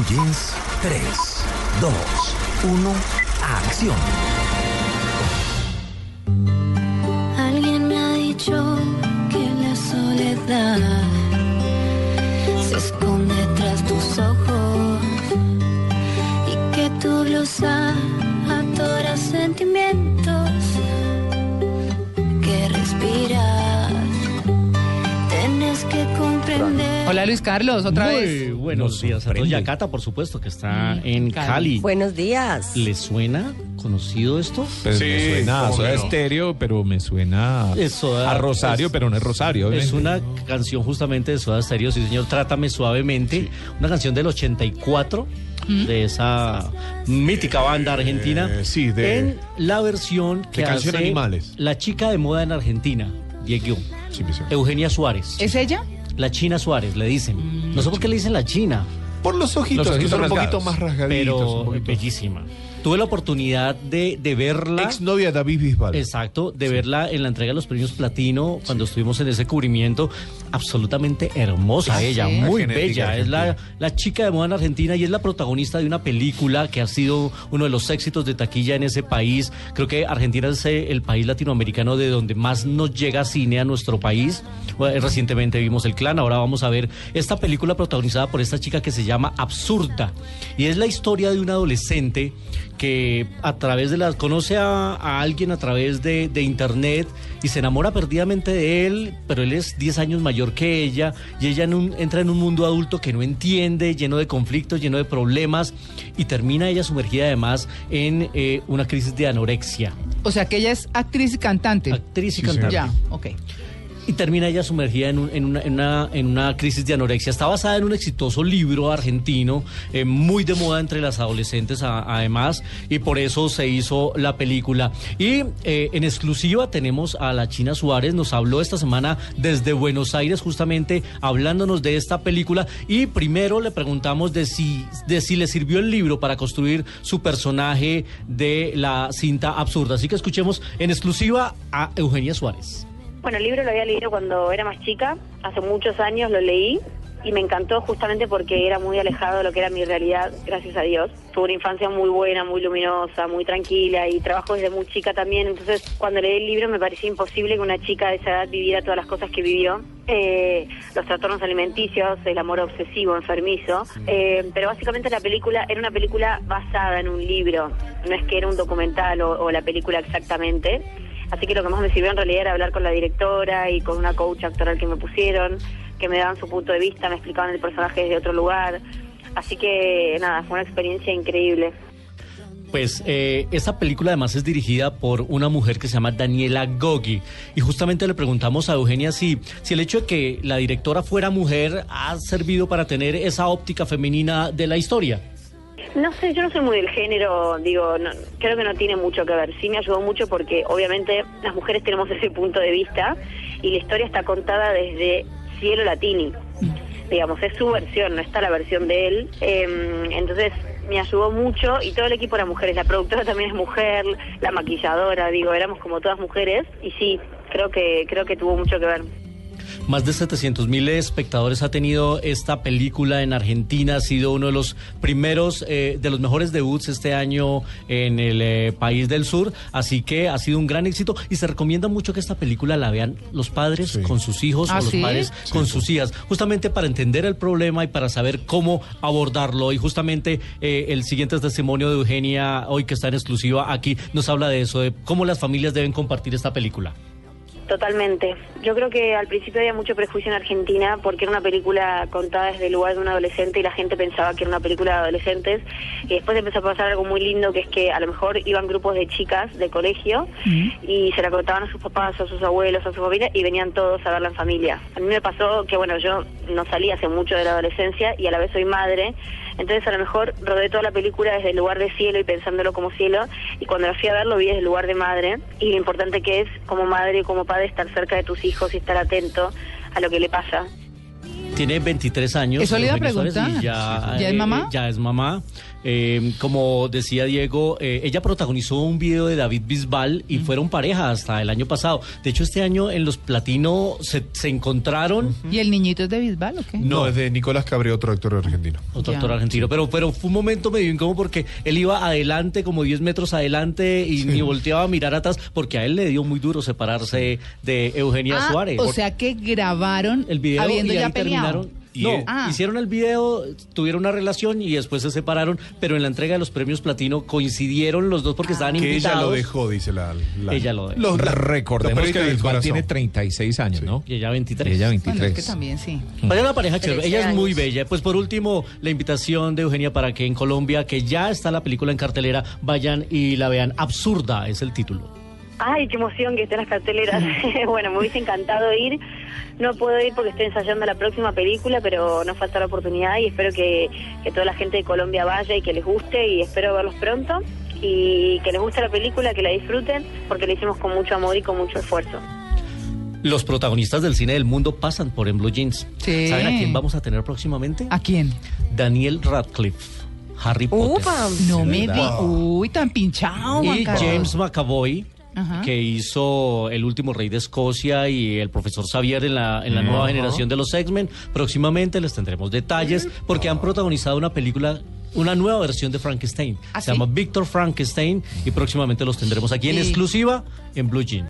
concluyes 3, 2, 1, acción. Alguien me ha dicho que la soledad se esconde tras tus ojos y que tu blusa atora sentimientos Hola Luis Carlos, otra Muy vez. buenos Nos días a todos. sorprende. Y a Cata, por supuesto, que está Mm, en Cali. Cali. Buenos días. ¿Le suena conocido esto? Pues Sí, me suena a Soda no. Estéreo, pero me suena a Rosario, es- pero no es Rosario. Es una canción justamente de Soda Stereo, sí señor, Trátame Suavemente, una canción del 84 de esa mítica banda argentina, Eh, sí, de- en la versión que de Canción hace Animales. la chica de moda en Argentina, Diego, Sí, mi señor. Eugenia Suárez, ¿Es ella? La China Suárez le dicen, no sé por qué le dicen la China, Por los ojitos, Los que son un poquito más rasgaditos. pero un poquito. bellísima. Tuve la oportunidad de, de verla. Ex novia de David Bisbal. Exacto, de verla en la entrega de los premios Platino cuando estuvimos en ese cubrimiento. Absolutamente hermosa Ah, ella, muy bella. Es la, la chica de moda en Argentina y es la protagonista de una película que ha sido uno de los éxitos de taquilla en ese país. Creo que Argentina es eh, el país latinoamericano de donde más nos llega cine a nuestro país. Bueno, eh, Recientemente vimos El Clan, ahora vamos a ver esta película protagonizada por esta chica que se llama Absurda. Y es la historia de un adolescente que a través de las conoce a, a alguien a través de, de internet y se enamora perdidamente de él, pero él es 10 años mayor que ella y ella en un- entra en un mundo adulto que no entiende, lleno de conflictos, lleno de problemas y termina ella sumergida además en eh, una crisis de anorexia. O sea que ella es actriz y cantante. Actriz y Sí, cantante. Ya, ok. Y termina ella sumergida en, un- en una, en, crisis de anorexia. Está basada en un exitoso libro argentino, eh, muy de moda entre las adolescentes además, y por eso se hizo la película. Y eh, en exclusiva tenemos a la China Suárez, nos habló esta semana desde Buenos Aires justamente hablándonos de esta película y primero le preguntamos de si, de si le sirvió el libro para construir su personaje de la cinta absurda. Así que escuchemos en exclusiva a Eugenia Suárez. Bueno, el libro lo había leído cuando era más chica, hace muchos años lo leí y me encantó justamente porque era muy alejado de lo que era mi realidad, gracias a Dios. Tuve una infancia muy buena, muy luminosa, muy tranquila y trabajo desde muy chica también, entonces cuando leí el libro me parecía imposible que una chica de esa edad viviera todas las cosas que vivió. Eh, los trastornos alimenticios, el amor obsesivo, enfermizo, Eh, pero básicamente la película era una película basada en un libro, no es que era un documental o- o la película exactamente. Así que lo que más me sirvió en realidad era hablar con la directora y con una coach actoral que me pusieron, que me daban su punto de vista, me explicaban el personaje desde otro lugar. Así que nada, fue una experiencia increíble. Pues eh, esta película además es dirigida por una mujer que se llama Daniela Gogi y justamente le preguntamos a Eugenia si, si el hecho de que la directora fuera mujer ha servido para tener esa óptica femenina de la historia. No sé, yo no soy muy del género, digo, no- creo que no tiene mucho que ver. Sí me ayudó mucho porque obviamente las mujeres tenemos ese punto de vista y la historia está contada desde Cielo Latini. Digamos, es su versión, no está la versión de él. Em, entonces me ayudó mucho y todo el equipo era mujeres. La productora también es mujer, la maquilladora, digo, éramos como todas mujeres y sí, creo que creo que tuvo mucho que ver. Más de 700 mil espectadores ha tenido esta película en Argentina. Ha sido uno de los primeros, eh, de los mejores debuts este año en el eh, país del sur. Así que ha sido un gran éxito y se recomienda mucho que esta película la vean los padres Sí. con sus hijos ¿Ah, o los sí? padres con sus hijas, justamente para entender el problema y para saber cómo abordarlo. Y justamente eh, el siguiente testimonio de Eugenia, hoy que está en exclusiva aquí, nos habla de eso, de cómo las familias deben compartir esta película. Totalmente. Yo creo que al principio había mucho prejuicio en Argentina porque era una película contada desde el lugar de un adolescente y la gente pensaba que era una película de adolescentes. Y después empezó a pasar algo muy lindo que es que a lo mejor iban grupos de chicas de colegio y se la contaban a sus papás, a sus abuelos, a su familia y venían todos a verla en familia. A mí me pasó que, bueno, yo no salí hace mucho de la adolescencia y a la vez soy madre. Entonces a lo mejor rodé toda la película desde el lugar de cielo y pensándolo como cielo y cuando la fui a ver lo vi desde el lugar de madre y lo importante que es como madre y como padre estar cerca de tus hijos y estar atento a lo que le pasa. Tiene 23 años. Eso le iba a Eugenia Suárez, preguntar. y ya, ¿Ya es eh, mamá? ya es mamá. Eh, como decía Diego, eh, ella protagonizó un video de David Bisbal y fueron pareja hasta el año pasado. De hecho, este año en los Platino se, se encontraron. ¿Y el niñito es de Bisbal o qué? No, es de Nicolás Cabré, otro actor argentino. Otro Ya. actor argentino, pero, pero fue un momento medio incómodo porque él iba adelante, como 10 metros adelante, y ni volteaba a mirar atrás, porque a él le dio muy duro separarse de Eugenia Ah, Suárez. O sea que grabaron el video habiendo y ya ahí peleado. Y no, él- Ah. hicieron el video, tuvieron una relación y después se separaron, pero en la entrega de los premios platino coincidieron los dos porque estaban Que invitados. ella lo dejó, dice la. la- Ella lo dejó. Los- la- Recordemos que del corazón. tiene 36 años, ¿no? Y ella 23. Ella Bueno, 23. es que también sí. Vaya una pareja chévere. 13 Ella es muy bella. Pues por último, la invitación de Eugenia para que en Colombia, que ya está la película en cartelera, vayan y la vean. Absurda es el título. Ay, qué emoción que estén las carteleras. bueno, me hubiese encantado ir. No puedo ir porque estoy ensayando la próxima película, pero no falta la oportunidad y espero que, que toda la gente de Colombia vaya y que les guste y espero verlos pronto y que les guste la película, que la disfruten porque la hicimos con mucho amor y con mucho esfuerzo. Los protagonistas del cine del mundo pasan por En Blue Jeans. Sí. ¿Saben a quién vamos a tener próximamente? ¿A quién? Daniel Radcliffe, Harry Potter. No me di. Uy, tan pinchado, Y. James McAvoy, Ajá. que hizo El último rey de Escocia y el profesor Xavier en la, en la nueva generación de los X-Men. Próximamente les tendremos detalles porque han protagonizado una película. Una nueva versión de Frankenstein. ¿Ah, Se sí? llama Victor Frankenstein y próximamente los tendremos aquí en Y- exclusiva en Blue Jeans.